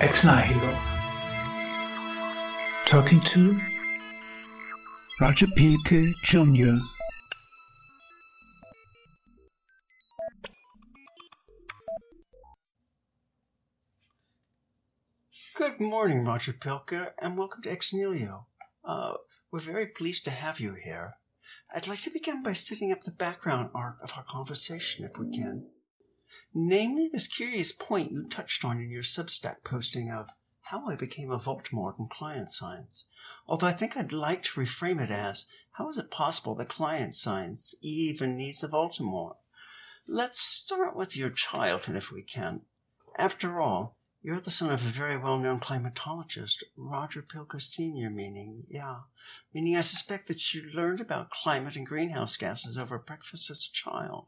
Ex Nihilo. Talking to Roger Pielke Jr. Good morning, Roger Pielke, and welcome to Ex Nihilo. Uh, we're very pleased to have you here. I'd like to begin by setting up the background arc of our conversation, if we can. Namely, this curious point you touched on in your Substack posting of how I became a Voldemort in climate science. Although I think I'd like to reframe it as how is it possible that climate science even needs a Voldemort? Let's start with your childhood, if we can. After all, you're the son of a very well known climatologist, Roger Pielke Sr., meaning, yeah, meaning I suspect that you learned about climate and greenhouse gases over breakfast as a child.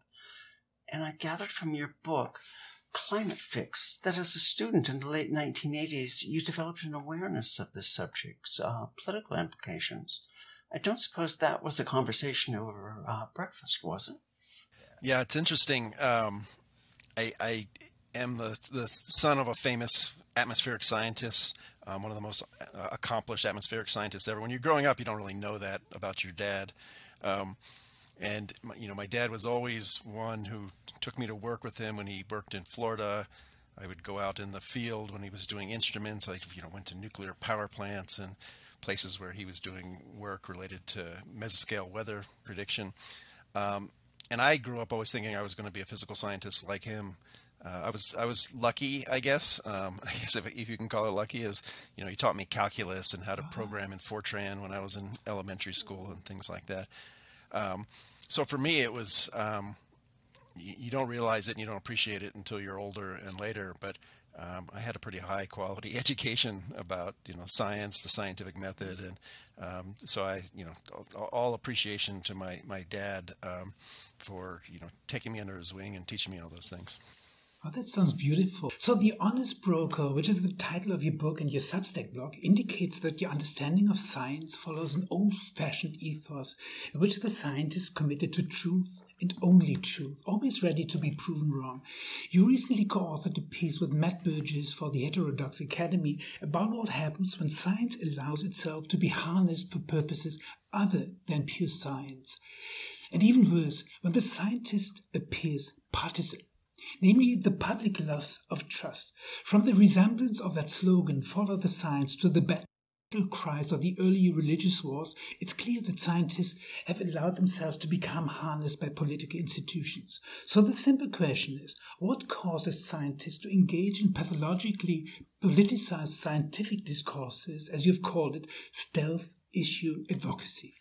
And I gathered from your book, Climate Fix, that as a student in the late 1980s, you developed an awareness of this subject's uh, political implications. I don't suppose that was a conversation over uh, breakfast, was it? Yeah, it's interesting. Um, I, I am the, the son of a famous atmospheric scientist, um, one of the most uh, accomplished atmospheric scientists ever. When you're growing up, you don't really know that about your dad. Um, and my, you know, my dad was always one who took me to work with him when he worked in Florida. I would go out in the field when he was doing instruments. I you know went to nuclear power plants and places where he was doing work related to mesoscale weather prediction. Um, and I grew up always thinking I was going to be a physical scientist like him. Uh, I was I was lucky, I guess. Um, I guess if, if, you can call it lucky, is you know he taught me calculus and how to program in Fortran when I was in elementary school and things like that. Um, so for me, it was um, you, you, don't realize it and you don't appreciate it until you're older and later. But um, I had a pretty high quality education about you know science, the scientific method, and um, so I you know all, all, appreciation to my my dad um, for you know taking me under his wing and teaching me all those things. Oh, that sounds beautiful. So, The Honest Broker, which is the title of your book and your Substack blog, indicates that your understanding of science follows an old fashioned ethos in which the scientist is committed to truth and only truth, always ready to be proven wrong. You recently co authored a piece with Matt Burgess for the Heterodox Academy about what happens when science allows itself to be harnessed for purposes other than pure science. And even worse, when the scientist appears partisan namely the public loss of trust. From the resemblance of that slogan, follow the science, to the battle cries of the early religious wars, it's clear that scientists have allowed themselves to become harnessed by political institutions. So the simple question is, what causes scientists to engage in pathologically politicized scientific discourses, as you've called it, stealth issue advocacy?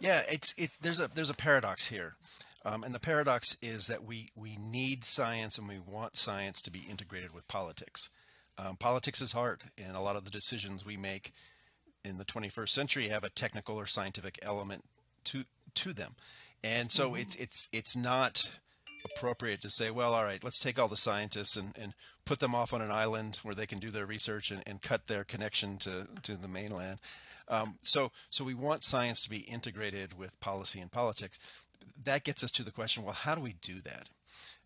Yeah, it's, it's there's a there's a paradox here. Um, and the paradox is that we, we need science and we want science to be integrated with politics. Um, politics is hard, and a lot of the decisions we make in the 21st century have a technical or scientific element to to them. And so mm-hmm. it's it's it's not appropriate to say, well, all right, let's take all the scientists and, and put them off on an island where they can do their research and, and cut their connection to, to the mainland. Um, so, so we want science to be integrated with policy and politics. That gets us to the question well how do we do that?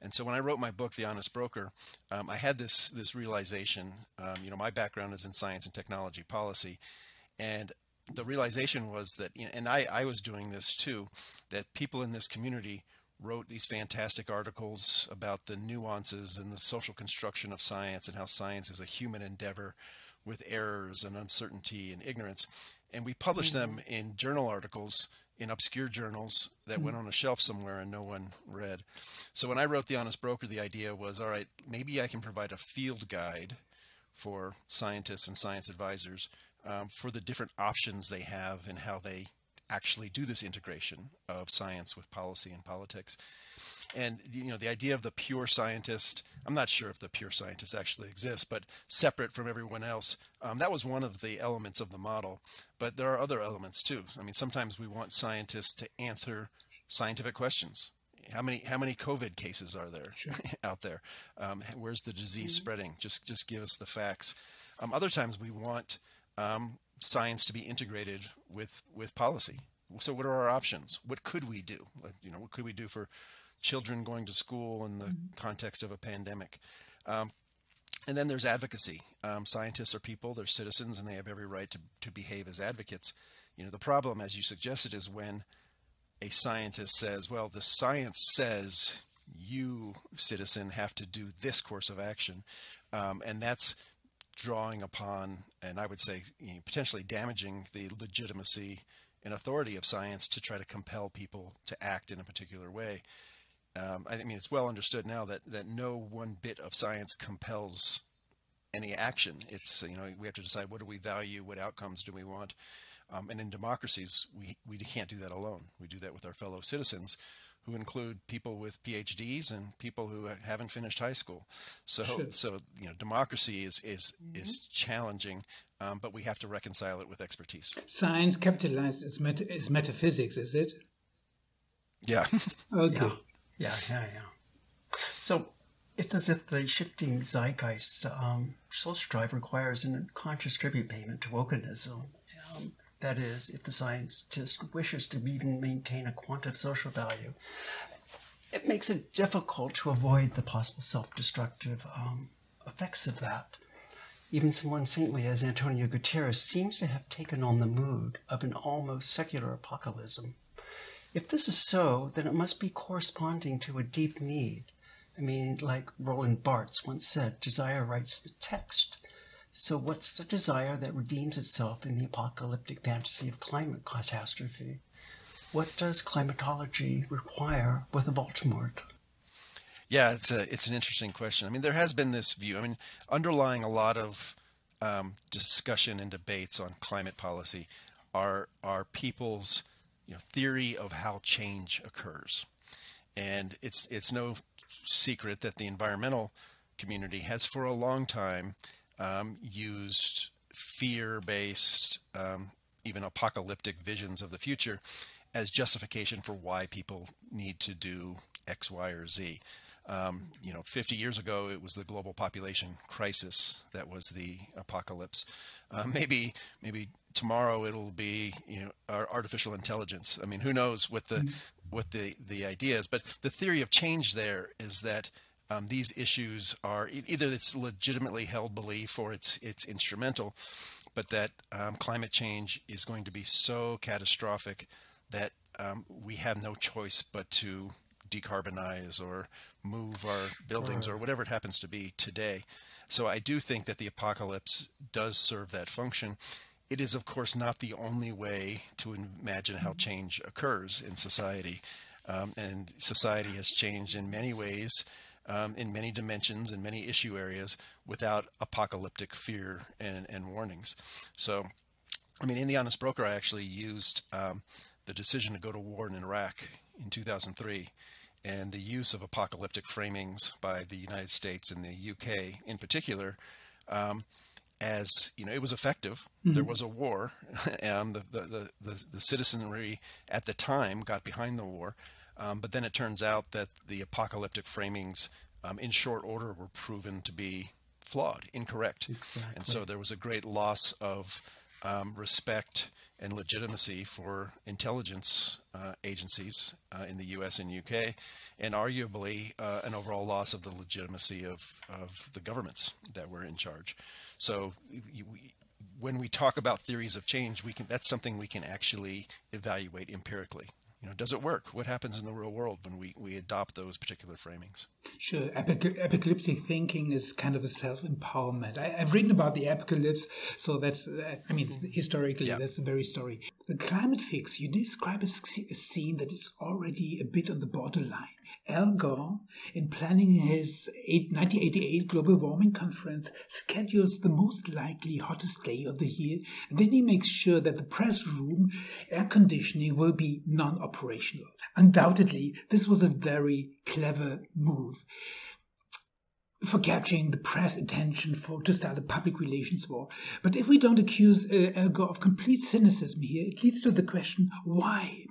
And so when i wrote my book the honest broker um, i had this this realization um, you know my background is in science and technology policy. And the realization was that and I, I was doing this too that people in this community wrote these fantastic articles about the nuances and the social construction of science and how science is a human endeavor with errors and uncertainty and ignorance and we published mm-hmm. them in journal articles in obscure journals that mm-hmm. went on a shelf somewhere and no one read. So when I wrote The Honest Broker, the idea was all right, maybe I can provide a field guide for scientists and science advisors um, for the different options they have and how they actually do this integration of science with policy and politics. And you know, the idea of the pure scientist, I'm not sure if the pure scientist actually exists, but separate from everyone else, um, that was one of the elements of the model. But there are other elements too. I mean, sometimes we want scientists to answer scientific questions. How many how many COVID cases are there sure. out there? Um, where's the disease mm-hmm. spreading? Just just give us the facts. Um, other times we want um, science to be integrated with with policy. So what are our options? What could we do? You know, what could we do for children going to school in the mm-hmm. context of a pandemic. Um, and then there's advocacy. Um, scientists are people, they're citizens, and they have every right to, to behave as advocates. You know, the problem, as you suggested, is when a scientist says, well, the science says you, citizen, have to do this course of action. Um, and that's drawing upon, and I would say you know, potentially damaging the legitimacy and authority of science to try to compel people to act in a particular way. Um, I mean, it's well understood now that, that no one bit of science compels any action. It's, you know, we have to decide what do we value, what outcomes do we want. Um, and in democracies, we, we can't do that alone. We do that with our fellow citizens who include people with PhDs and people who haven't finished high school. So, sure. so you know, democracy is is mm-hmm. is challenging, um, but we have to reconcile it with expertise. Science capitalized is, met- as metaphysics, is it? Yeah. okay. Yeah. Yeah, yeah, yeah. So it's as if the shifting zeitgeist um, social drive requires an unconscious tribute payment to wokenism. Um, that is, if the scientist wishes to even maintain a quantum social value, it makes it difficult to avoid the possible self destructive um, effects of that. Even someone saintly as Antonio Guterres seems to have taken on the mood of an almost secular apocalypse. If this is so, then it must be corresponding to a deep need. I mean, like Roland Barthes once said, desire writes the text. So, what's the desire that redeems itself in the apocalyptic fantasy of climate catastrophe? What does climatology require with a Voldemort? Yeah, it's a it's an interesting question. I mean, there has been this view. I mean, underlying a lot of um, discussion and debates on climate policy are are people's you know theory of how change occurs, and it's it's no secret that the environmental community has for a long time um, used fear based, um, even apocalyptic visions of the future as justification for why people need to do X, Y, or Z. Um, you know, 50 years ago, it was the global population crisis that was the apocalypse. Uh, maybe, maybe tomorrow it'll be you know artificial intelligence. I mean, who knows what the mm-hmm. what the the idea is? But the theory of change there is that um, these issues are either it's legitimately held belief or it's it's instrumental, but that um, climate change is going to be so catastrophic that um, we have no choice but to decarbonize or move our buildings or whatever it happens to be today. So I do think that the apocalypse does serve that function. It is, of course, not the only way to imagine how change occurs in society. Um, and society has changed in many ways um, in many dimensions in many issue areas without apocalyptic fear and, and warnings. So, I mean, in The Honest Broker, I actually used um, the decision to go to war in Iraq in 2003 and the use of apocalyptic framings by the United States and the UK in particular. Um, as you know, it was effective. Mm-hmm. There was a war, and the, the, the, the, citizenry at the time got behind the war. Um, but then it turns out that the apocalyptic framings, um, in short order, were proven to be flawed, incorrect. Exactly. And so there was a great loss of um, respect and legitimacy for intelligence uh, agencies uh, in the U.S. and U.K., and arguably uh, an overall loss of the legitimacy of, of the governments that were in charge. So we, when we talk about theories of change, we can that's something we can actually evaluate empirically you know, does it work? What happens in the real world when we, we adopt those particular framings? Sure. Apocalyptic thinking is kind of a self empowerment. I've written about the apocalypse, so that's, uh, I mean, historically, yeah. that's the very story. The climate fix, you describe a, a scene that is already a bit on the borderline. Al Gore, in planning his 1988 global warming conference, schedules the most likely hottest day of the year, and then he makes sure that the press room air conditioning will be non operational. Undoubtedly, this was a very clever move for capturing the press attention for to start a public relations war. But if we don't accuse uh, Al Gore of complete cynicism here, it leads to the question why?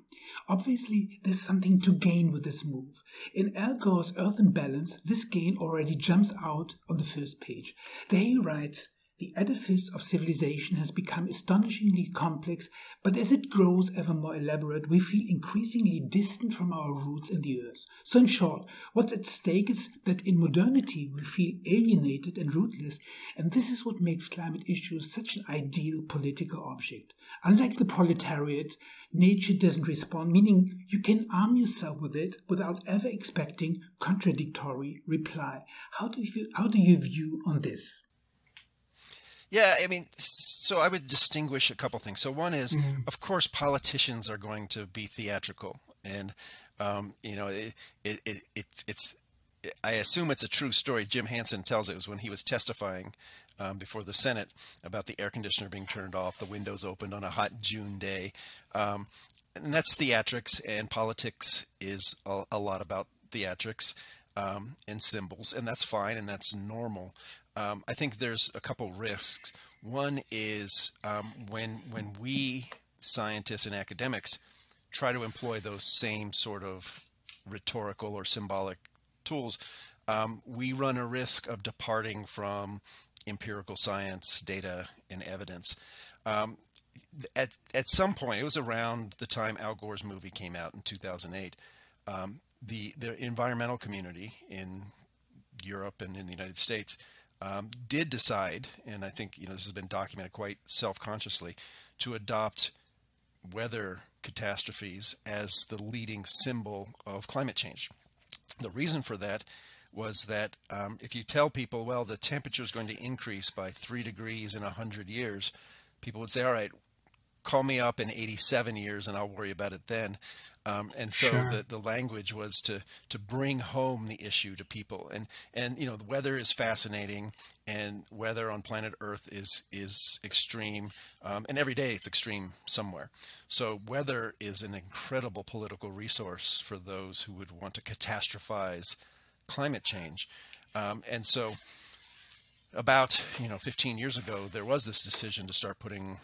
Obviously, there's something to gain with this move. In Al Gore's Earth in Balance, this gain already jumps out on the first page. There he writes, The edifice of civilization has become astonishingly complex, but as it grows ever more elaborate, we feel increasingly distant from our roots in the earth. So, in short, what's at stake is that in modernity we feel alienated and rootless, and this is what makes climate issues such an ideal political object. Unlike the proletariat, nature doesn't respond, meaning you can arm yourself with it without ever expecting contradictory reply. How do you how do you view on this? Yeah, I mean, so I would distinguish a couple things. So one is, mm-hmm. of course, politicians are going to be theatrical, and um, you know, it, it, it, it's it's. I assume it's a true story. Jim Hansen tells it was when he was testifying um, before the Senate about the air conditioner being turned off, the windows opened on a hot June day, um, and that's theatrics. And politics is a, a lot about theatrics um, and symbols, and that's fine and that's normal um, I think there's a couple risks. One is um, when when we scientists and academics try to employ those same sort of rhetorical or symbolic tools, um, we run a risk of departing from empirical science, data, and evidence. Um, at at some point, it was around the time Al Gore's movie came out in 2008. Um, the the environmental community in Europe and in the United States um, did decide, and I think you know this has been documented quite self-consciously, to adopt weather catastrophes as the leading symbol of climate change. The reason for that was that um, if you tell people, well, the temperature is going to increase by three degrees in a 100 years, people would say, all right, call me up in 87 years and I'll worry about it then. Um, and so sure. the, the language was to to bring home the issue to people. And and you know the weather is fascinating and weather on planet earth is is extreme. Um, and every day it's extreme somewhere. So weather is an incredible political resource for those who would want to catastrophize climate change. Um, and so about you know 15 years ago there was this decision to start putting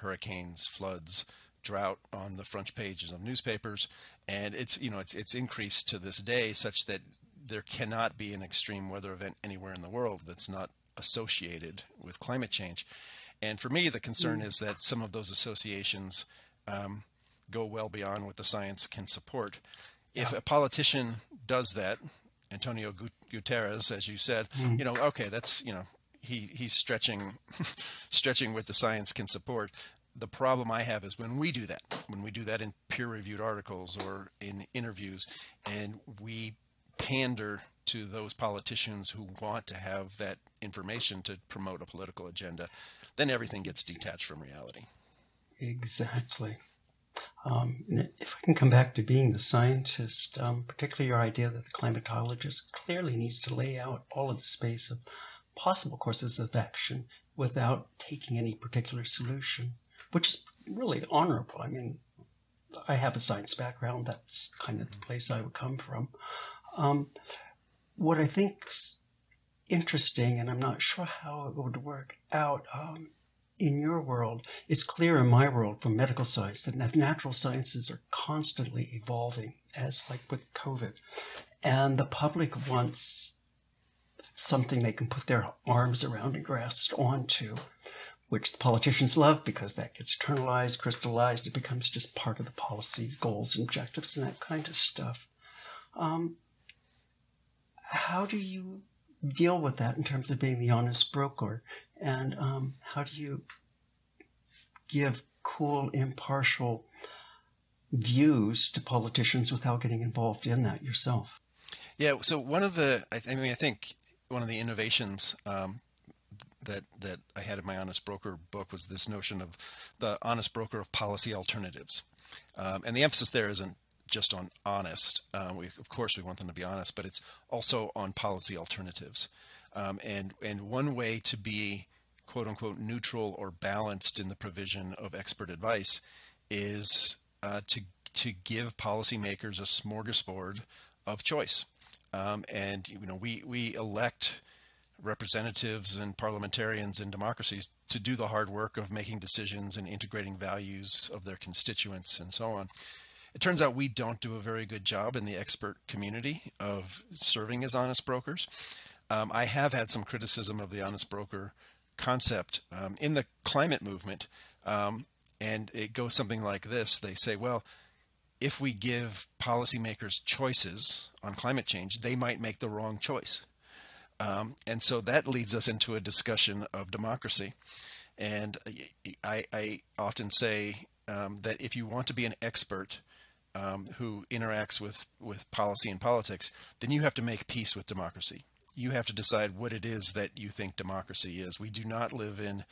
hurricanes floods drought on the front pages of newspapers, and it's you know it's it's increased to this day such that there cannot be an extreme weather event anywhere in the world that's not associated with climate change. And for me, the concern mm. is that some of those associations um, go well beyond what the science can support. If a politician does that, Antonio Guterres, as you said, mm. you know, okay, that's you know, he he's stretching stretching what the science can support the problem I have is when we do that, when we do that in peer reviewed articles or in interviews, and we pander to those politicians who want to have that information to promote a political agenda, then everything gets detached from reality. Exactly. Um, if I can come back to being the scientist, um, particularly your idea that the climatologist clearly needs to lay out all of the space of possible courses of action without taking any particular solution which is really honorable. I mean, I have a science background. That's kind of the place I would come from. Um, what I think's interesting, and I'm not sure how it would work out um, in your world. It's clear in my world from medical science that natural sciences are constantly evolving, as like with COVID, and the public wants something they can put their arms around and grasp onto which the politicians love because that gets internalized, crystallized. It becomes just part of the policy goals, and objectives, and that kind of stuff. Um, how do you deal with that in terms of being the honest broker? And um, how do you give cool, impartial views to politicians without getting involved in that yourself? Yeah. So one of the, I, mean, I think one of the innovations um, that that I had in my Honest Broker book was this notion of the honest broker of policy alternatives, um, and the emphasis there isn't just on honest. Uh, we, of course, we want them to be honest, but it's also on policy alternatives. Um, and and one way to be quote unquote neutral or balanced in the provision of expert advice is uh, to to give policymakers a smorgasbord of choice. Um, and you know we we elect representatives and parliamentarians in democracies to do the hard work of making decisions and integrating values of their constituents and so on. It turns out we don't do a very good job in the expert community of serving as honest brokers. Um, I have had some criticism of the honest broker concept um, in the climate movement, um, and it goes something like this: They say, well, if we give policymakers choices on climate change, they might make the wrong choice. Um, and so that leads us into a discussion of democracy. And I, I often say um, that if you want to be an expert um, who interacts with, with policy and politics, then you have to make peace with democracy. You have to decide what it is that you think democracy is. We do not live in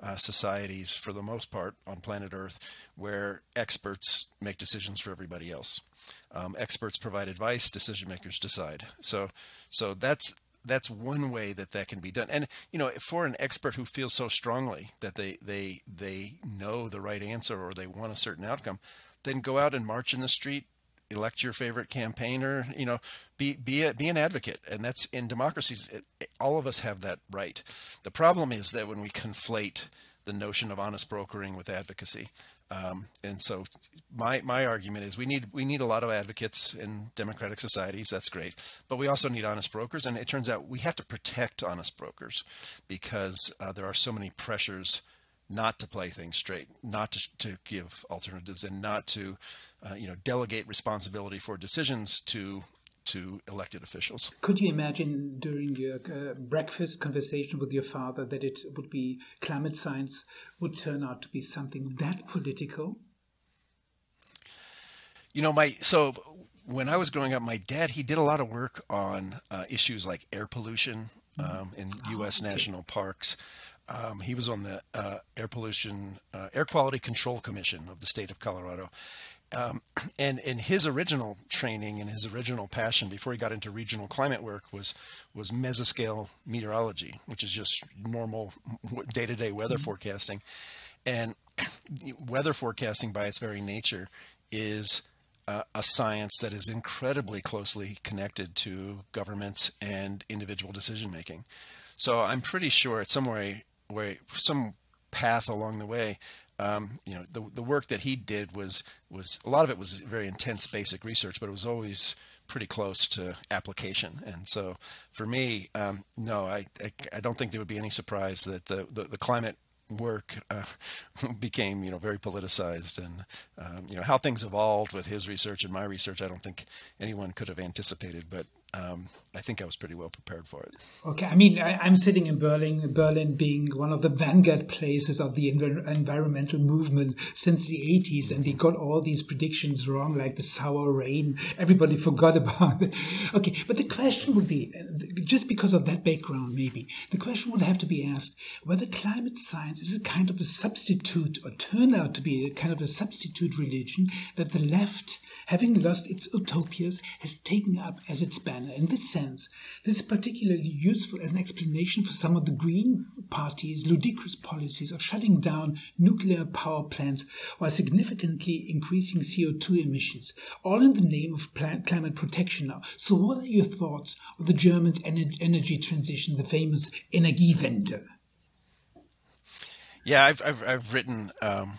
uh, societies, for the most part, on planet Earth, where experts make decisions for everybody else. Um, experts provide advice, decision makers decide. So, so that's that's one way that that can be done. And you know, for an expert who feels so strongly that they they they know the right answer or they want a certain outcome, then go out and march in the street, elect your favorite campaigner. You know, be be a, be an advocate, and that's in democracies. It, it, all of us have that right. The problem is that when we conflate the notion of honest brokering with advocacy, um, and so my my argument is we need we need a lot of advocates in democratic societies. That's great, but we also need honest brokers. And it turns out we have to protect honest brokers because uh, there are so many pressures not to play things straight, not to, to give alternatives, and not to uh, you know delegate responsibility for decisions to to elected officials. Could you imagine during your uh, breakfast conversation with your father that it would be climate science would turn out to be something that political? You know, my so when I was growing up, my dad he did a lot of work on uh, issues like air pollution um, in U.S. Oh, okay. national parks. Um, he was on the uh, air pollution uh, air quality control commission of the state of Colorado, um, and in his original training and his original passion before he got into regional climate work was was mesoscale meteorology, which is just normal day-to-day weather mm-hmm. forecasting. And weather forecasting, by its very nature, is uh, a science that is incredibly closely connected to governments and individual decision making. So I'm pretty sure at some way, way some path along the way, um, you know, the the work that he did was was a lot of it was very intense basic research, but it was always pretty close to application. And so, for me, um, no, I, I, I don't think there would be any surprise that the the, the climate work uh, became you know very politicized and um, you know how things evolved with his research and my research I don't think anyone could have anticipated but um, I think I was pretty well prepared for it. Okay, I mean, I, am sitting in Berlin, Berlin being one of the vanguard places of the env- environmental movement since the 80s, and they got all these predictions wrong, like the sour rain. Everybody forgot about it. Okay, but the question would be just because of that background, maybe, the question would have to be asked whether climate science is a kind of a substitute or turn out to be a kind of a substitute religion that the left having lost its utopias, has taken up as its banner. In this sense, this is particularly useful as an explanation for some of the Green Party's ludicrous policies of shutting down nuclear power plants while significantly increasing CO2 emissions, all in the name of climate protection now. So, what are your thoughts on the Germans' energy transition, the famous Energiewende? Yeah, I've, I've, I've written um,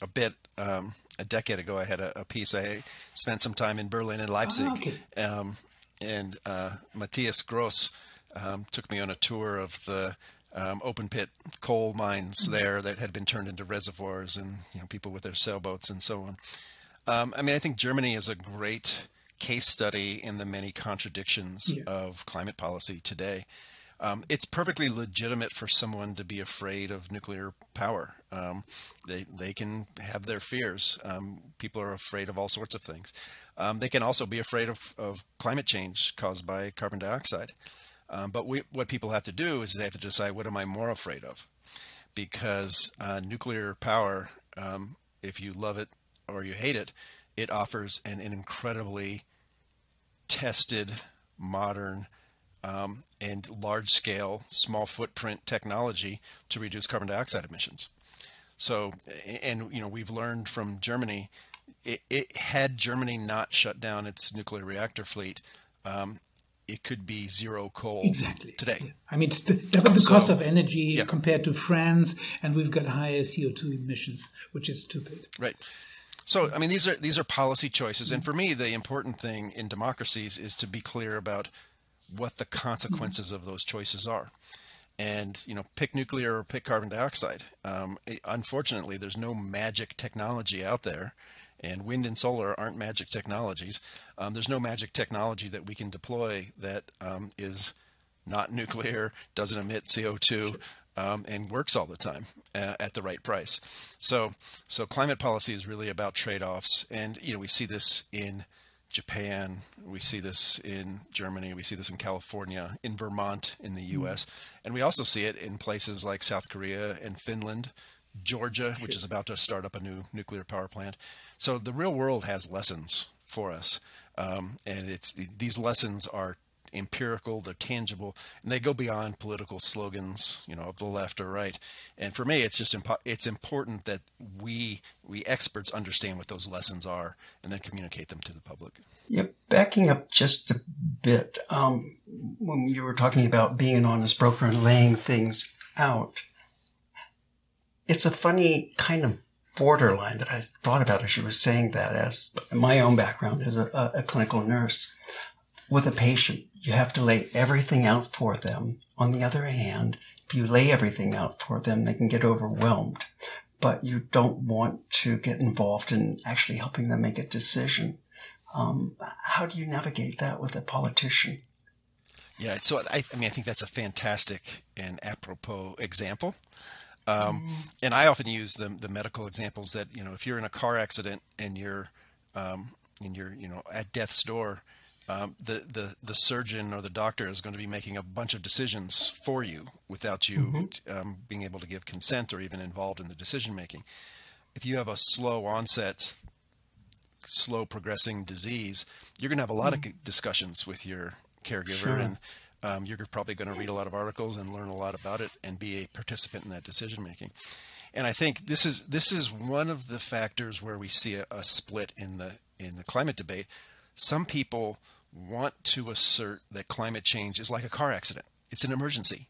a bit um, a decade ago. I had a, a, piece. I spent some time in Berlin and Leipzig, oh, okay. um, and uh, Matthias Gross um, took me on a tour of the um, open pit coal mines mm-hmm. there that had been turned into reservoirs, and you know people with their sailboats and so on. Um, I mean, I think Germany is a great case study in the many contradictions yeah. of climate policy today. Um, it's perfectly legitimate for someone to be afraid of nuclear power. Um, they they can have their fears. Um, people are afraid of all sorts of things. Um, they can also be afraid of, of climate change caused by carbon dioxide. Um, but we, what people have to do is they have to decide what am I more afraid of, because uh, nuclear power, um, if you love it or you hate it, it offers an, an incredibly tested, modern um, and large scale, small footprint technology to reduce carbon dioxide emissions. So, and you know, we've learned from Germany, it, it had Germany not shut down its nuclear reactor fleet, um, it could be zero coal exactly today. Yeah. I mean, double the so, cost of energy yeah. compared to France, and we've got higher CO2 emissions, which is stupid. Right. So, I mean, these are these are policy choices, and for me, the important thing in democracies is to be clear about what the consequences of those choices are. and you know pick nuclear or pick carbon dioxide. Um, unfortunately, there's no magic technology out there, and wind and solar aren't magic technologies. Um, there's no magic technology that we can deploy that um, is not nuclear, doesn't emit CO2, um, and works all the time uh, at the right price. So, so climate policy is really about trade-offs, and you know we see this in Japan, we see this in Germany, we see this in California, in Vermont, in the U.S., mm-hmm. and we also see it in places like South Korea and Finland, Georgia, which is about to start up a new nuclear power plant. So the real world has lessons for us, um, and it's these lessons are empirical, they're tangible, and they go beyond political slogans, you know, of the left or right. And for me, it's just impo- it's important that we we experts understand what those lessons are and then communicate them to the public. Yeah, backing up just a bit, um, when you were talking about being an honest broker and laying things out, it's a funny kind of borderline that I thought about as you were saying that as my own background as a, a clinical nurse with a patient you have to lay everything out for them. On the other hand, if you lay everything out for them, they can get overwhelmed. But you don't want to get involved in actually helping them make a decision. Um, how do you navigate that with a politician? Yeah, so I, I, mean, I think that's a fantastic and apropos example. Um, mm. And I often use the, the medical examples that you know, if you're in a car accident and you're um, and you're you know at death's door, um, the, the, the surgeon or the doctor is going to be making a bunch of decisions for you without you mm-hmm. um, being able to give consent or even involved in the decision making. If you have a slow onset, slow progressing disease, you're going to have a lot mm-hmm. of discussions with your caregiver sure. and um, you're probably going to read a lot of articles and learn a lot about it and be a participant in that decision making. And I think this is this is one of the factors where we see a, a split in the in the climate debate. Some people want to assert that climate change is like a car accident. It's an emergency.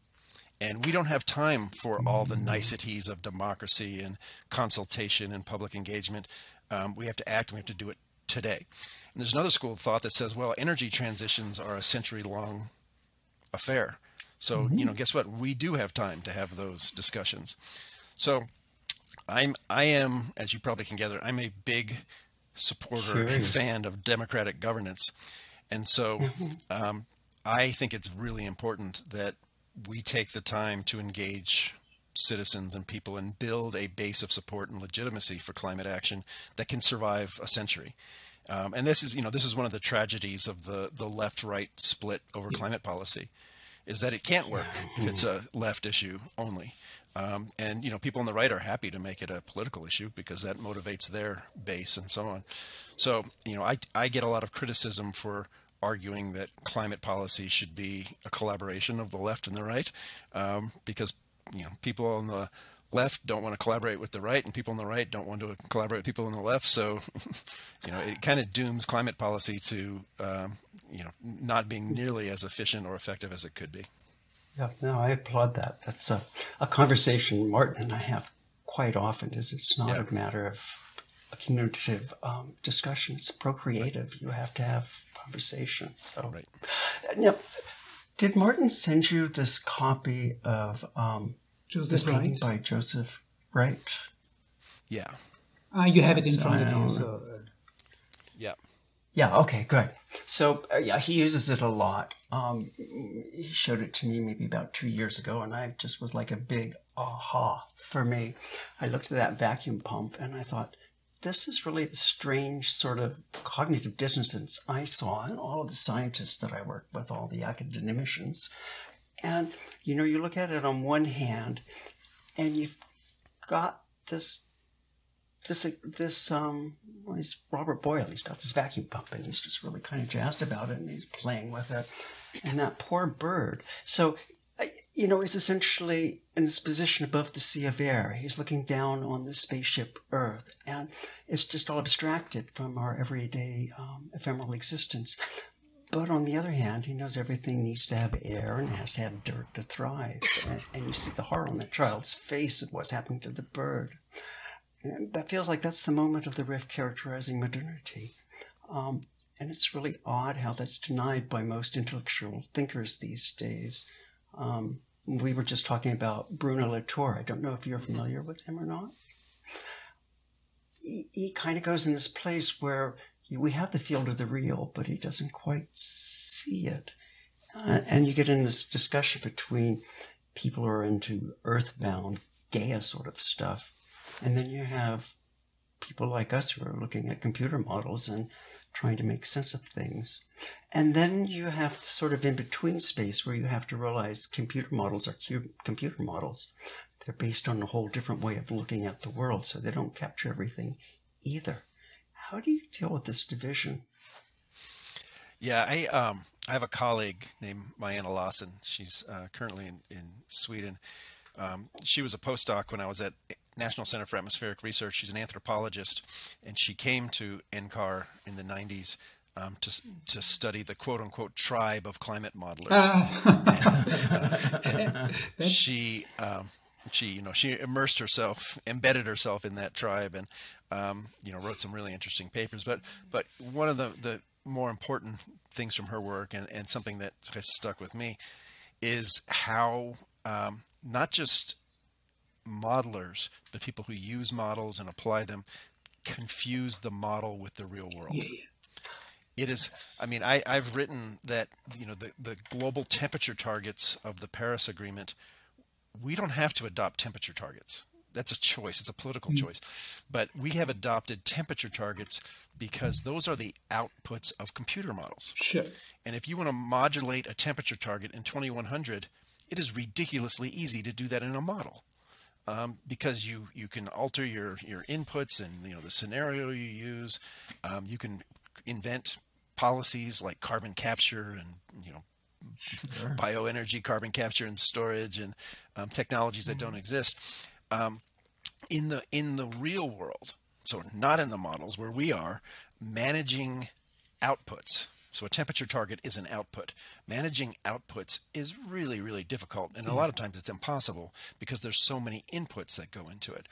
And we don't have time for all the niceties of democracy and consultation and public engagement. Um, we have to act and we have to do it today. And there's another school of thought that says, well, energy transitions are a century long affair. So, mm-hmm. you know, guess what? We do have time to have those discussions. So I'm I am, as you probably can gather, I'm a big supporter and fan of democratic governance. And so mm-hmm. um, I think it's really important that we take the time to engage citizens and people and build a base of support and legitimacy for climate action that can survive a century. Um, and this is, you know, this is one of the tragedies of the the left-right split over climate policy, is that it can't work if it's a left issue only. Um, and you know, people on the right are happy to make it a political issue because that motivates their base and so on. So, you know, I I get a lot of criticism for arguing that climate policy should be a collaboration of the left and the right, um, because you know people on the left don't want to collaborate with the right, and people on the right don't want to collaborate with people on the left. So, you know, it kind of dooms climate policy to um, you know not being nearly as efficient or effective as it could be. Yeah, no, I applaud that. That's a, a conversation Martin and I have quite often. Is it's not yeah. a matter of a communicative um, discussion; it's procreative. You have to have conversations So, right. Now, did Martin send you this copy of um, Joseph this painting Wright? by Joseph Wright? Yeah. Uh, you have it in so front of you. So. Uh, yeah. Yeah. Okay. Good. So uh, yeah, he uses it a lot. Um, he showed it to me maybe about two years ago, and I just was like a big aha for me. I looked at that vacuum pump and I thought, this is really the strange sort of cognitive dissonance I saw in all of the scientists that I work with, all the academicians. And, you know, you look at it on one hand, and you've got this, this, this, um, he's Robert Boyle. He's got this vacuum pump, and he's just really kind of jazzed about it, and he's playing with it. And that poor bird. So you know, is essentially in his position above the sea of air. He's looking down on the spaceship Earth, and it's just all abstracted from our everyday um, ephemeral existence. But on the other hand, he knows everything needs to have air and has to have dirt to thrive. And, and you see the horror on that child's face of what's happening to the bird. And that feels like that's the moment of the rift characterizing modernity. Um, and it's really odd how that's denied by most intellectual thinkers these days. Um, we were just talking about Bruno Latour. I don't know if you're familiar with him or not. He, he kind of goes in this place where we have the field of the real, but he doesn't quite see it. Uh, and you get in this discussion between people who are into earthbound Gaia sort of stuff, and then you have people like us who are looking at computer models and trying to make sense of things. And then you have sort of in between space where you have to realize computer models are computer models. They're based on a whole different way of looking at the world, so they don't capture everything either. How do you deal with this division? Yeah, I um, I have a colleague named Myanna Lahsen. She's uh, currently in, in Sweden. Um, she was a postdoc when I was at National Center for Atmospheric Research. She's an anthropologist, and she came to NCAR in the 90s um, to to study the quote unquote tribe of climate modelers. Uh. and, she um, she you know she immersed herself, embedded herself in that tribe, and um, you know wrote some really interesting papers. But but one of the the more important things from her work, and, and something that has stuck with me, is how um, not just modelers, the people who use models and apply them, confuse the model with the real world. Yeah, yeah. It is. I mean, I, I've written that you know the, the global temperature targets of the Paris Agreement. We don't have to adopt temperature targets. That's a choice. It's a political mm-hmm. choice, but we have adopted temperature targets because those are the outputs of computer models. Sure. And if you want to modulate a temperature target in 2100, it is ridiculously easy to do that in a model um, because you you can alter your your inputs and you know the scenario you use. Um, you can invent policies like carbon capture and you know sure. bioenergy carbon capture and storage and um, technologies that don't exist um, in the in the real world. So not in the models where we are managing outputs so a temperature target is an output. Managing outputs is really, really difficult. And a lot of times it's impossible because there's so many inputs that go into it.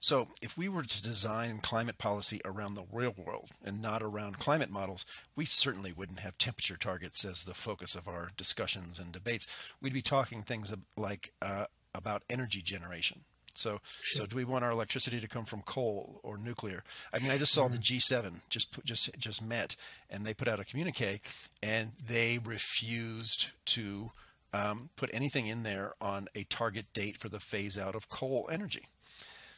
So if we were to design climate policy around the real world and not around climate models, we certainly wouldn't have temperature targets as the focus of our discussions and debates. We'd be talking things like uh, about energy generation so, sure. so do we want our electricity to come from coal or nuclear? I mean, I just saw the mm-hmm. G7 just just just met, and they put out a communique, and they refused to um, put anything in there on a target date for the phase out of coal energy.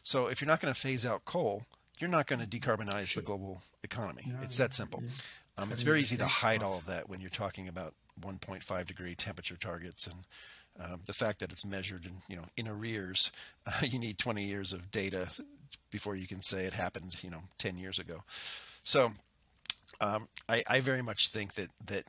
So, if you're not going to phase out coal, you're not going to decarbonize sure. the global economy. Yeah, it's that simple. Yeah. Um, it's very easy to hide all of that when you're talking about 1.5 degree temperature targets and um, the fact that it's measured in you know in arrears, uh, you need 20 years of data before you can say it happened you know 10 years ago. So um, I, I, very much think that that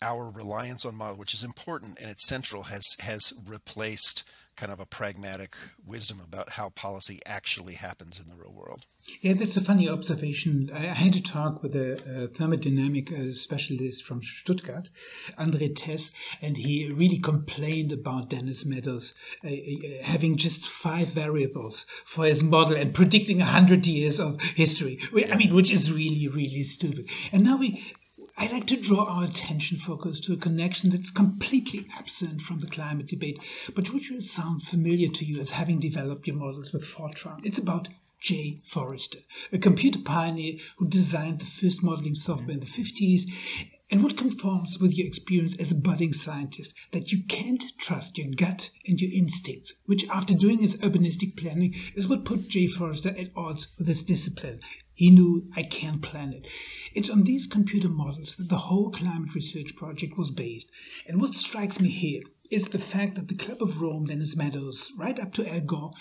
our reliance on model, which is important and it's central, has has replaced kind of a pragmatic wisdom about how policy actually happens in the real world. Yeah, that's a funny observation. I had to talk with a, a thermodynamic uh, specialist from Stuttgart, André Thess, and he really complained about Dennis Meadows uh, uh, having just five variables for his model and predicting a hundred years of history. I mean, which is really, really stupid. And now we I like to draw our attention focus to a connection that's completely absent from the climate debate, but which will sound familiar to you as having developed your models with Fortran. It's about Jay Forrester, a computer pioneer who designed the first modeling software in the 50s and what conforms with your experience as a budding scientist that you can't trust your gut and your instincts, which after doing his urbanistic planning is what put Jay Forrester at odds with his discipline. He knew I can't plan it. It's on these computer models that the whole climate research project was based. And what strikes me here is the fact that the Club of Rome, Dennis Meadows, right up to Al Gore,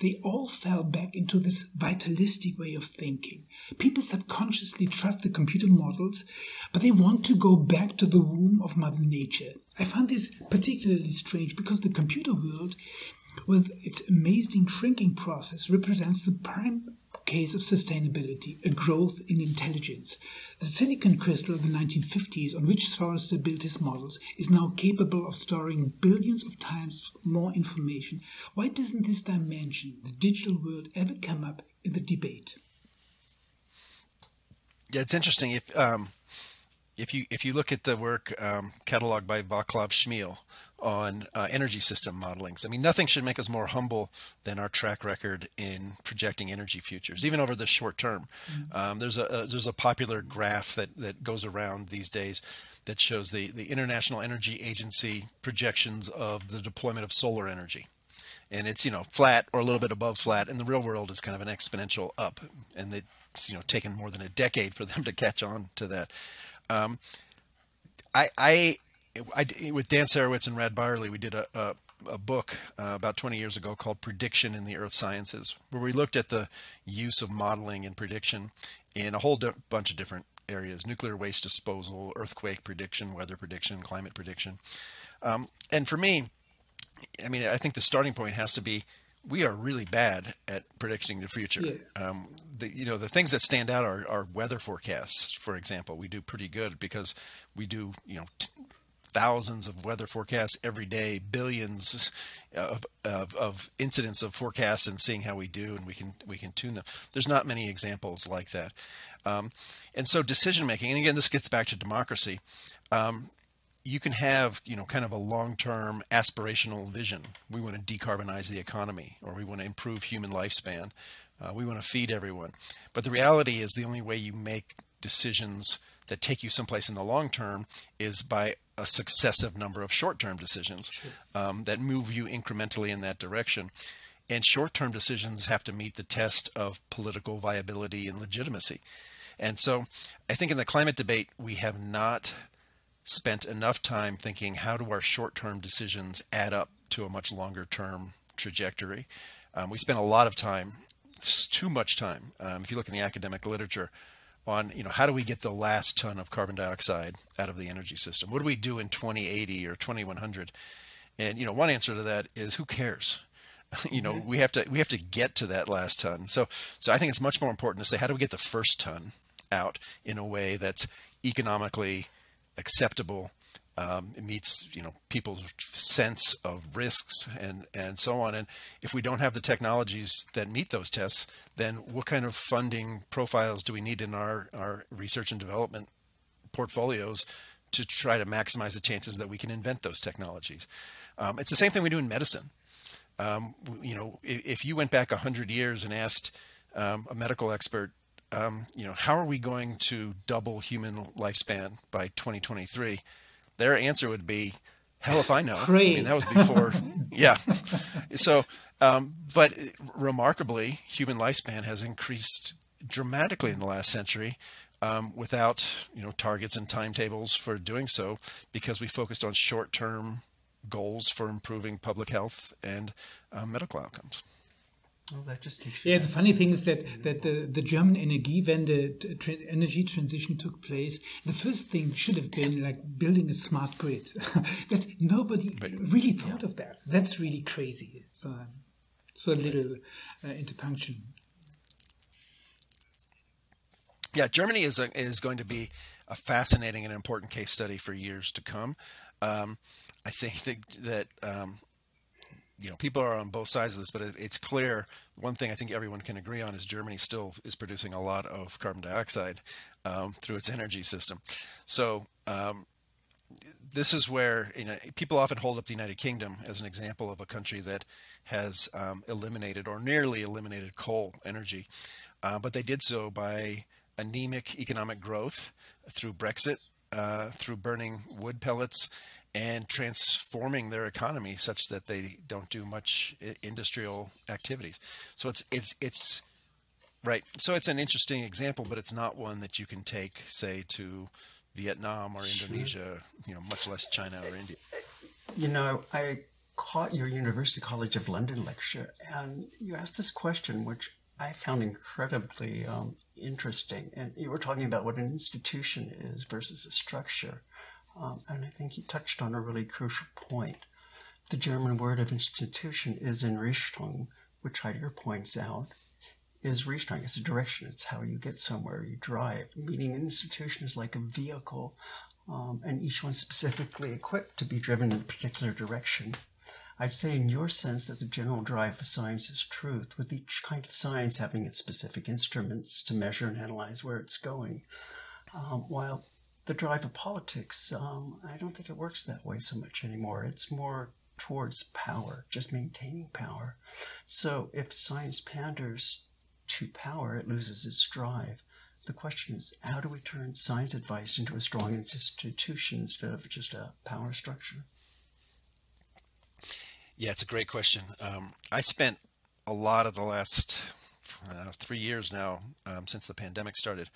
they all fell back into this vitalistic way of thinking. People subconsciously trust the computer models, but they want to go back to the womb of Mother Nature. I find this particularly strange because the computer world, with its amazing shrinking process, represents the prime case of sustainability, a growth in intelligence. The silicon crystal of the 1950s, on which Forrester built his models, is now capable of storing billions of times more information. Why doesn't this dimension, the digital world, ever come up in the debate? Yeah, it's interesting. If um, if you if you look at the work um, cataloged by Vaclav Smil on uh, energy system modelings, I mean, nothing should make us more humble than our track record in projecting energy futures, even over the short term. Mm-hmm. Um, there's a, a, there's a popular graph that that goes around these days that shows the the International Energy Agency projections of the deployment of solar energy and it's you know flat or a little bit above flat in the real world is kind of an exponential up and it's you know taken more than a decade for them to catch on to that um, I, I, I, with Dan Sarewitz and Rad Byerly, we did a, a, a book uh, about 20 years ago called Prediction in the Earth Sciences, where we looked at the use of modeling and prediction in a whole di- bunch of different areas nuclear waste disposal, earthquake prediction, weather prediction, climate prediction. Um, and for me, I mean, I think the starting point has to be we are really bad at predicting the future. Yeah. Um, the, you know, the things that stand out are, are, weather forecasts, for example. We do pretty good because we do, you know, t- thousands of weather forecasts every day, billions of, of, of, incidents of forecasts and seeing how we do, and we can we can tune them. There's not many examples like that. Um, and so decision making, and again, this gets back to democracy. Um, you can have you know kind of a long-term aspirational vision we want to decarbonize the economy or we want to improve human lifespan uh, we want to feed everyone but the reality is the only way you make decisions that take you someplace in the long term is by a successive number of short-term decisions um, that move you incrementally in that direction. And short-term decisions have to meet the test of political viability and legitimacy. And so i think in the climate debate we have not spent enough time thinking how do our short-term decisions add up to a much longer-term trajectory. Um, we spend a lot of time, too much time, um, if you look in the academic literature, on you know how do we get the last ton of carbon dioxide out of the energy system? What do we do in 2080 or 2100? And you know one answer to that is who cares? you know mm-hmm. we have to we have to get to that last ton. So so I think it's much more important to say how do we get the first ton out in a way that's economically acceptable. Um, it meets you know people's sense of risks and and so on. And if we don't have the technologies that meet those tests, then what kind of funding profiles do we need in our our research and development portfolios to try to maximize the chances that we can invent those technologies? Um, it's the same thing we do in medicine. Um, you know, if, if, you went back hundred years and asked um, a medical expert um, you know, how are we going to double human lifespan by 2023? Their answer would be, hell if I know. I mean, that was before, yeah. So, um, but remarkably, human lifespan has increased dramatically in the last century. Um, without you know targets and timetables for doing so, because we focused on short-term goals for improving public health and uh, medical outcomes. Oh, that just takes yeah, the funny thing is that that the, the German Energiewende tra- energy transition took place. The first thing should have been like building a smart grid. that nobody really thought yeah. of that. That's really crazy. So, so a little uh, interpunction. Yeah, Germany is a, is going to be a fascinating and important case study for years to come. Um, I think that, that um, you know, people are on both sides of this, but it's clear one thing I think everyone can agree on is Germany still is producing a lot of carbon dioxide um, through its energy system. So um, this is where you know people often hold up the United Kingdom as an example of a country that has um, eliminated or nearly eliminated coal energy, uh, but they did so by anemic economic growth through Brexit, uh, through burning wood pellets and transforming their economy such that they don't do much industrial activities. So it's it's it's right. So it's an interesting example, but it's not one that you can take, say, to Vietnam or Indonesia. You know, much less China or India. You know, I caught your University College of London lecture, and you asked this question, which I found incredibly um, interesting. And you were talking about what an institution is versus a structure. Um, and I think he touched on a really crucial point. The German word of institution is Einrichtung, which Heidegger points out is Richtung. It's a direction. It's how you get somewhere. You drive. Meaning an institution is like a vehicle, um, and each one specifically equipped to be driven in a particular direction. I'd say, in your sense, that the general drive for science is truth, with each kind of science having its specific instruments to measure and analyze where it's going. Um, while the drive of politics, um, I don't think it works that way so much anymore. It's more towards power, just maintaining power. So if science panders to power, it loses its drive. The question is, how do we turn science advice into a strong institution instead of just a power structure? Yeah, it's a great question. Um, I spent a lot of the last uh, three years now, um, since the pandemic started,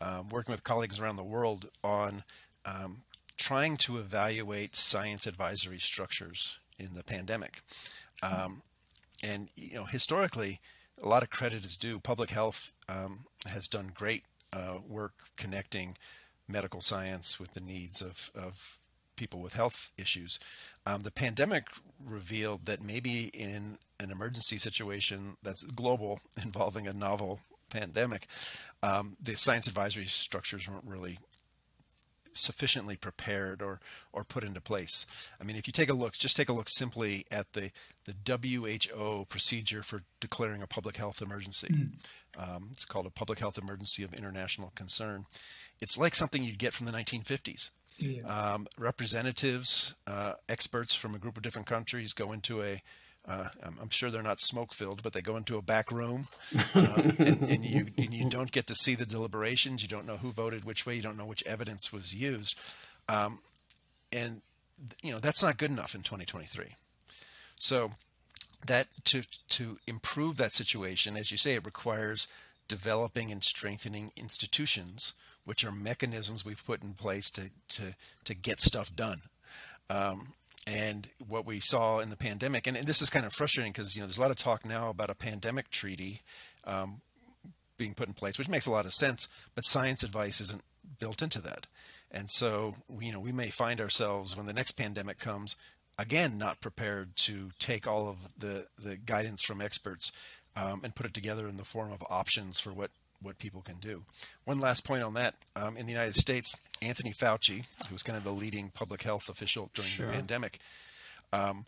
um, working with colleagues around the world on um, trying to evaluate science advisory structures in the pandemic. Um, and you know, historically, a lot of credit is due. Public health um, has done great uh, work connecting medical science with the needs of, of people with health issues. Um, the pandemic revealed that maybe in an emergency situation that's global involving a novel pandemic, um, the science advisory structures weren't really sufficiently prepared or or put into place. I mean, if you take a look, just take a look simply at the the WHO procedure for declaring a public health emergency. Mm. Um, it's called a public health emergency of international concern. It's like something you'd get from the 1950s. Yeah. Um, representatives, uh, experts from a group of different countries go into a uh, I'm, I'm, sure they're not smoke filled, but they go into a back room, uh, and, and, you and you don't get to see the deliberations. You don't know who voted which way. You don't know which evidence was used, um, and you know that's not good enough in 2023. So that to to improve that situation, as you say, it requires developing and strengthening institutions, which are mechanisms we've put in place to to to get stuff done. Um, and what we saw in the pandemic, and, and this is kind of frustrating because you know there's a lot of talk now about a pandemic treaty um, being put in place, which makes a lot of sense, but science advice isn't built into that, and so you know we may find ourselves when the next pandemic comes again not prepared to take all of the the guidance from experts um, and put it together in the form of options for what what people can do. One last point on that: um, in the United States, Anthony Fauci, who was kind of the leading public health official during sure. the pandemic, um,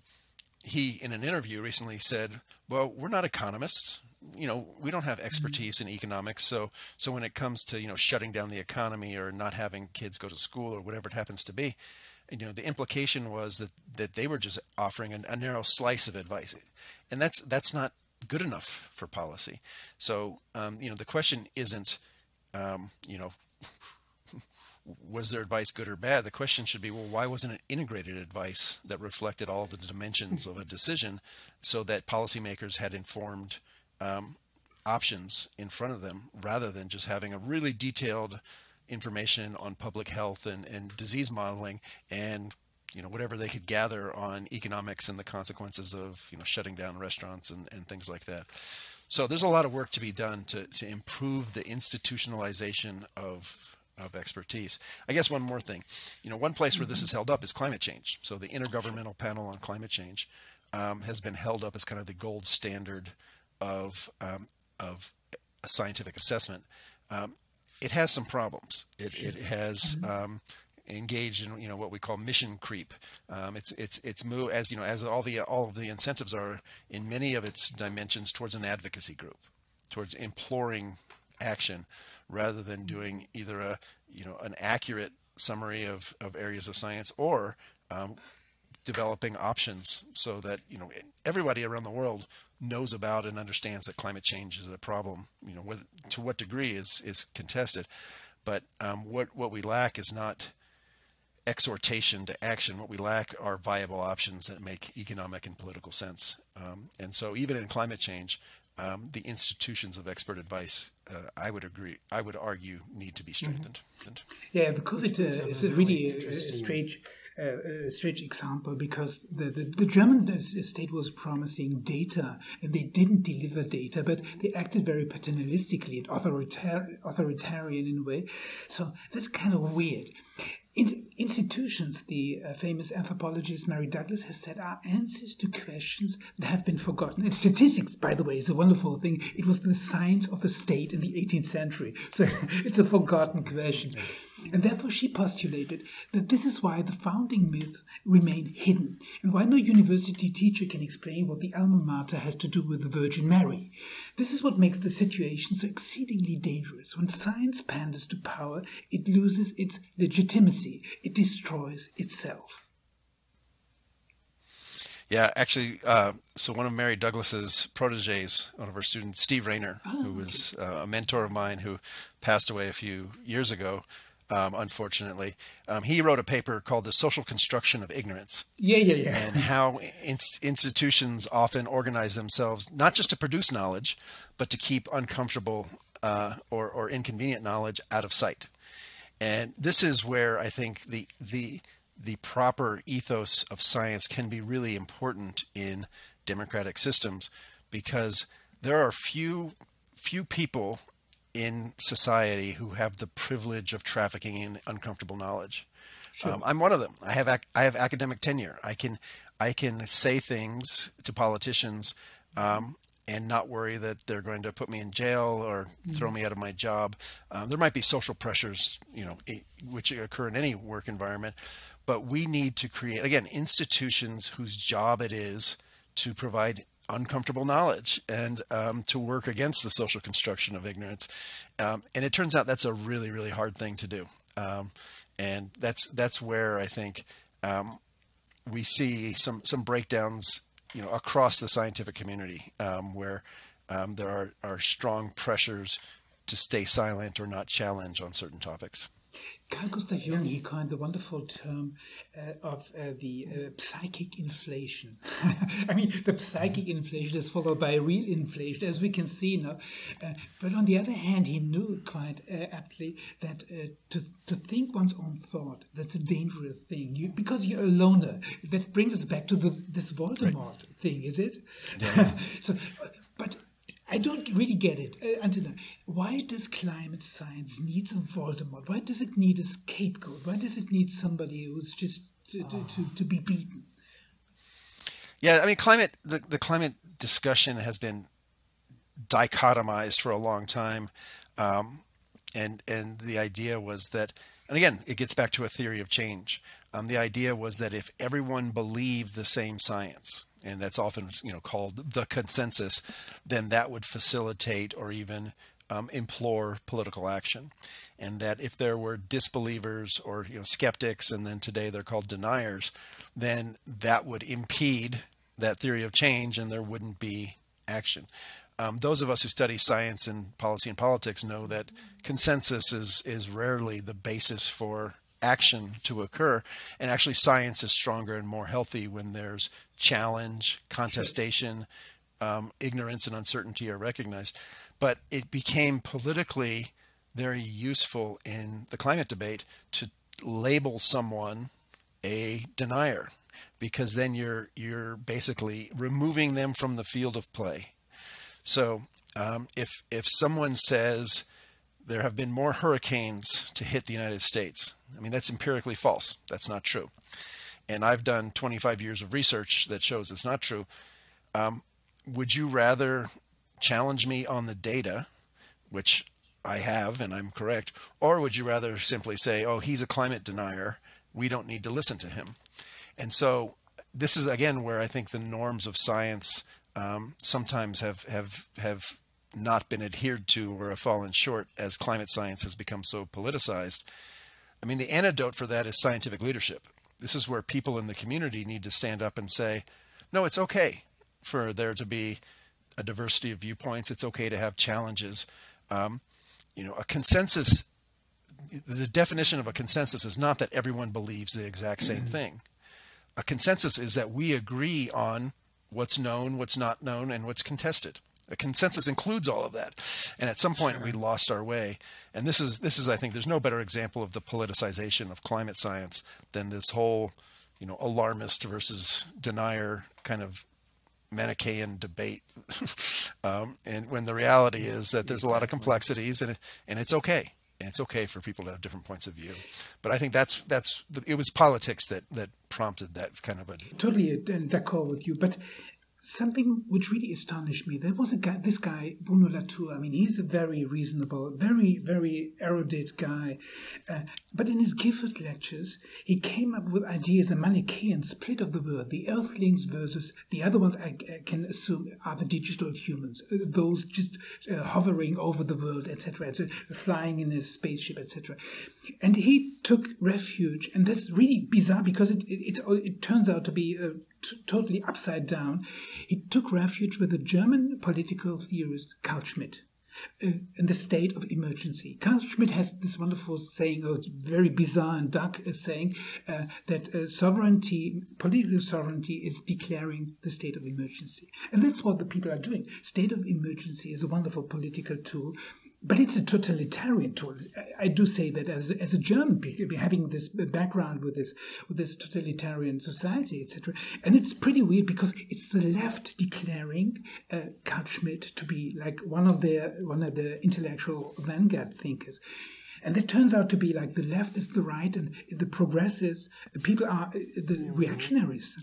he in an interview recently said, "Well, we're not economists. You know, we don't have expertise mm-hmm. in economics. So, so when it comes to you know shutting down the economy or not having kids go to school or whatever it happens to be." You know, the implication was that, that they were just offering a, a narrow slice of advice, and that's that's not good enough for policy. So, um, you know, the question isn't, um, you know, was their advice good or bad? The question should be, well, why wasn't it integrated advice that reflected all the dimensions of a decision so that policymakers had informed um, options in front of them rather than just having a really detailed information on public health and, and disease modeling and you know whatever they could gather on economics and the consequences of you know shutting down restaurants and, and things like that. So there's a lot of work to be done to, to improve the institutionalization of of expertise. I guess one more thing, you know, one place where this is held up is climate change. So the Intergovernmental Panel on Climate Change um, has been held up as kind of the gold standard of um, of scientific assessment. Um, it has some problems. It, it has um, engaged in you know what we call mission creep. Um, it's it's it's move as you know as all the all of the incentives are in many of its dimensions towards an advocacy group, towards imploring action, rather than doing either a you know an accurate summary of, of areas of science or um, developing options so that you know everybody around the world knows about and understands that climate change is a problem. You know, with, to what degree is is contested, but um, what what we lack is not exhortation to action. What we lack are viable options that make economic and political sense. Um, and so, even in climate change, um, the institutions of expert advice, uh, I would agree, I would argue, need to be mm-hmm. strengthened. Mm-hmm. Yeah, the COVID uh, is a really a, a strange. Uh, a strange example because the, the, the, German state was promising data and they didn't deliver data, but they acted very paternalistically and authoritar- authoritarian in a way. So that's kind of weird. In institutions, the uh, famous anthropologist Mary Douglas has said, are answers to questions that have been forgotten. And statistics, by the way, is a wonderful thing. It was the science of the state in the 18th century. So it's a forgotten question. And therefore she postulated that this is why the founding myths remain hidden, and why no university teacher can explain what the alma mater has to do with the Virgin Mary. This is what makes the situation so exceedingly dangerous. When science panders to power, it loses its legitimacy, it destroys itself. Yeah, actually, uh, so one of Mary Douglas's proteges, one of her students, Steve Rayner, oh, who was uh, a mentor of mine who passed away a few years ago, um, unfortunately, um, he wrote a paper called "The Social Construction of Ignorance." Yeah, yeah, yeah. And how in- institutions often organize themselves not just to produce knowledge, but to keep uncomfortable uh, or, or inconvenient knowledge out of sight. And this is where I think the the the proper ethos of science can be really important in democratic systems because there are few few people in society who have the privilege of trafficking in uncomfortable knowledge. Sure. Um, I'm one of them. I have ac- I have academic tenure. I can I can say things to politicians um, and not worry that they're going to put me in jail or throw me out of my job. Um, there might be social pressures, you know, which occur in any work environment, but we need to create again institutions whose job it is to provide uncomfortable knowledge and um, to work against the social construction of ignorance. Um, and it turns out that's a really, really hard thing to do. Um, and that's that's where I think um, we see some some breakdowns you know across the scientific community um, where um, there are, are strong pressures to stay silent or not challenge on certain topics. Carl Gustav Jung, he coined the wonderful term uh, of uh, the uh, psychic inflation. I mean, the psychic inflation is followed by real inflation, as we can see now. Uh, but on the other hand, he knew quite uh, aptly that uh, to, to think one's own thought, that's a dangerous thing. You, because you're a loner. That brings us back to the, this Voldemort right. thing, is it? Yeah. so, I don't really get it, uh. Why does climate science need a Voldemort? Why does it need a scapegoat? Why does it need somebody who's just to, to, to, to be beaten? Yeah, I mean, climate the, the climate discussion has been dichotomized for a long time, um, and and the idea was that, and again, it gets back to a theory of change. Um, the idea was that if everyone believed the same science, and that's often you know called the consensus, then that would facilitate or even um, implore political action. And that if there were disbelievers or you know skeptics, and then today they're called deniers, then that would impede that theory of change, and there wouldn't be action. Um, those of us who study science and policy and politics know that consensus is is rarely the basis for action to occur. And actually, science is stronger and more healthy when there's challenge, contestation, um, ignorance, and uncertainty are recognized. But it became politically very useful in the climate debate to label someone a denier because then you're you're basically removing them from the field of play. So um, if if someone says there have been more hurricanes to hit the United States. I mean, that's empirically false. That's not true. And I've done 25 years of research that shows it's not true. Um, would you rather challenge me on the data, which I have and I'm correct, or would you rather simply say, oh, he's a climate denier? We don't need to listen to him. And so this is again where I think the norms of science um, sometimes have have have not been adhered to or have fallen short as climate science has become so politicized. I mean, the antidote for that is scientific leadership. This is where people in the community need to stand up and say, no, it's okay for there to be a diversity of viewpoints. It's okay to have challenges. Um, you know, a consensus, the definition of a consensus is not that everyone believes the exact same mm-hmm. thing. A consensus is that we agree on what's known, what's not known, and what's contested. A consensus includes all of that, and at some point we lost our way. And this is this is I think there's no better example of the politicization of climate science than this whole, you know, alarmist versus denier kind of Manichaean debate. um, and when the reality is that there's a lot of complexities, and and it's okay, and it's okay for people to have different points of view. But I think that's that's it was politics that that prompted that kind of a totally d'accord with you. But something which really astonished me. There was a guy, this guy, Bruno Latour. I mean, he's a very reasonable, very, very erudite guy. Uh, but in his Gifford lectures, he came up with ideas, a Manichaean split of the world, the Earthlings versus the other ones I, I can assume are the digital humans, uh, those just uh, hovering over the world, etc., et flying in a spaceship, etc. And he took refuge, and that's really bizarre because it, it, it, it turns out to be uh, t- totally upside down. He took refuge with the German political theorist Carl Schmitt. Uh, in the state of emergency. Carl Schmitt has this wonderful saying, a very bizarre and dark uh, saying, uh, that uh, sovereignty, political sovereignty, is declaring the state of emergency. And that's what the people are doing. State of emergency is a wonderful political tool but it's a totalitarian tool. I, do say that as, as a German, having this background with this with this totalitarian society, etc. And it's pretty weird because it's the left declaring uh, Carl Schmitt to be like one of their one of the intellectual vanguard thinkers. And that turns out to be like the left is the right and the progressives, people are uh, the reactionaries.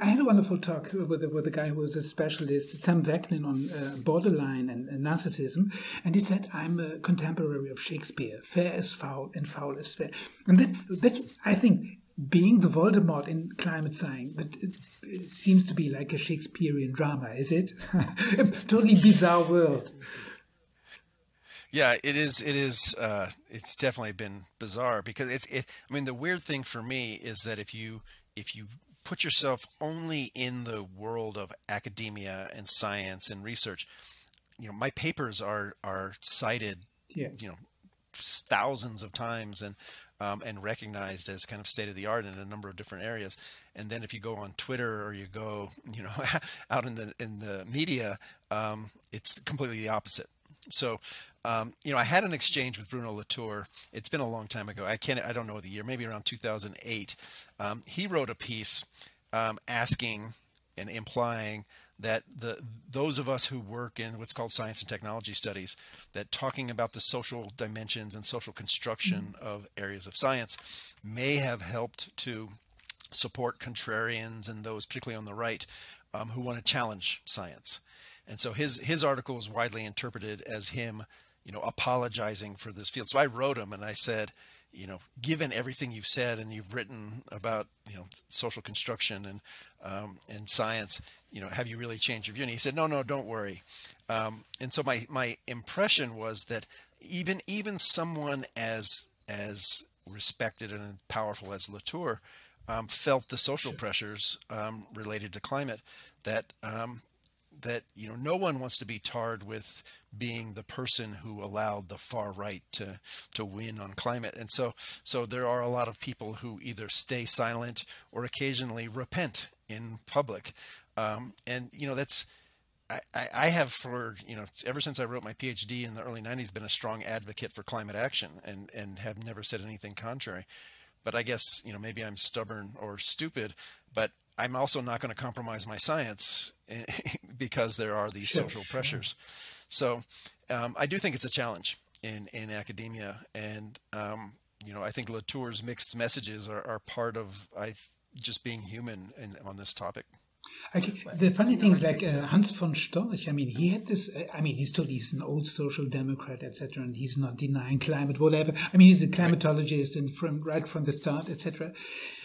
I had a wonderful talk with a, with a guy who was a specialist, Sam Vaknin, on uh, borderline and, and, narcissism, and he said, "I'm a contemporary of Shakespeare. Fair is foul, and foul is fair." And that, that I think, being the Voldemort in climate science, that it, it seems to be like a Shakespearean drama, is it? a totally bizarre world. Yeah, it is. It is. Uh, it's definitely been bizarre because it's. It, I mean, the weird thing for me is that if you if you put yourself only in the world of academia and science and research, you know, my papers are are cited, yeah. you know, thousands of times and um, and recognized as kind of state of the art in a number of different areas. And then if you go on Twitter or you go, you know, out in the in the media, um, it's completely the opposite. So um, you know, I had an exchange with Bruno Latour. It's been a long time ago. I can't, I don't know the year, maybe around 2008. Um, he wrote a piece um, asking and implying that the those of us who work in what's called science and technology studies, that talking about the social dimensions and social construction mm-hmm. of areas of science may have helped to support contrarians and those particularly on the right um, who want to challenge science. And so his his article was widely interpreted as him you know, apologizing for this field. So I wrote him and I said, you know, given everything you've said and you've written about, you know, social construction and um, and science, you know, have you really changed your view? And he said, no, no, don't worry. Um, and so my my impression was that even even someone as as respected and powerful as Latour um, felt the social pressures um, related to climate that um, that you know no one wants to be tarred with being the person who allowed the far right to to win on climate. And so so there are a lot of people who either stay silent or occasionally repent in public. Um, and you know that's I, I have for you know ever since I wrote my PhD in the early 90s been a strong advocate for climate action and and have never said anything contrary. But I guess you know maybe I'm stubborn or stupid but I'm also not going to compromise my science because there are these sure, social pressures. So um, I do think it's a challenge in, in academia. And, um, you know, I think Latour's mixed messages are, are part of I, just being human in, on this topic. Okay. The funny thing is, like uh, Hans von Storch. I mean, he had this. Uh, I mean, he's told he's an old social democrat, etc., and he's not denying climate, whatever. I mean, he's a climatologist, and from right from the start, etc.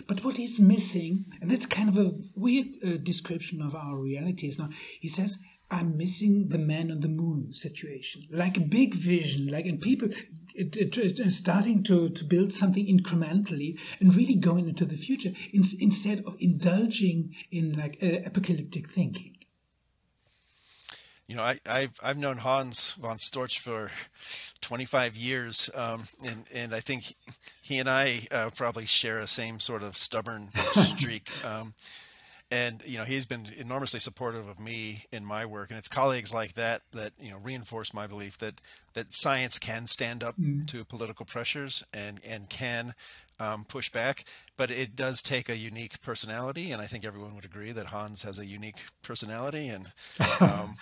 But what he's missing, and that's kind of a weird uh, description of our realities now. He says I'm missing the man on the moon situation, like a big vision, like and people it, it, it, starting to, to build something incrementally and really going into the future in, instead of indulging in like uh, apocalyptic thinking. You know, I, I've I've known Hans von Storch for 25 years, um, and and I think he and I uh, probably share a same sort of stubborn streak. Um, and you know he's been enormously supportive of me in my work. And it's colleagues like that that you know reinforce my belief that that science can stand up mm. to political pressures and and can um, push back. But it does take a unique personality. And i think everyone would agree that hans has a unique personality. And um,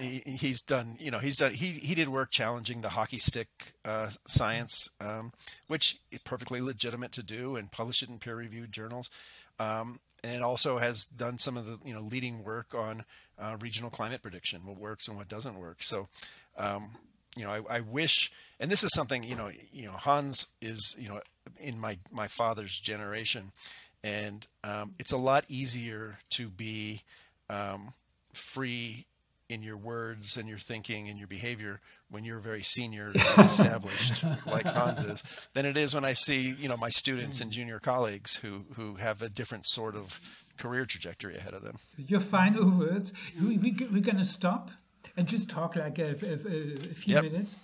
he, he's done you know he's done he, he did work challenging the hockey stick uh, science um, which is perfectly legitimate to do and publish it in peer reviewed journals um, and also has done some of the you know leading work on uh, regional climate prediction, what works and what doesn't work. So, um, you know, I, I, wish, and this is something you know, you know, Hans is you know in my my father's generation, and um, it's a lot easier to be um, free in your words and your thinking and your behavior when you're very senior and established like Hans is than it is when I see you know my students and junior colleagues who who have a different sort of career trajectory ahead of them. Your final words. We, we, we're going to stop and just talk like a, a, a few yep. minutes.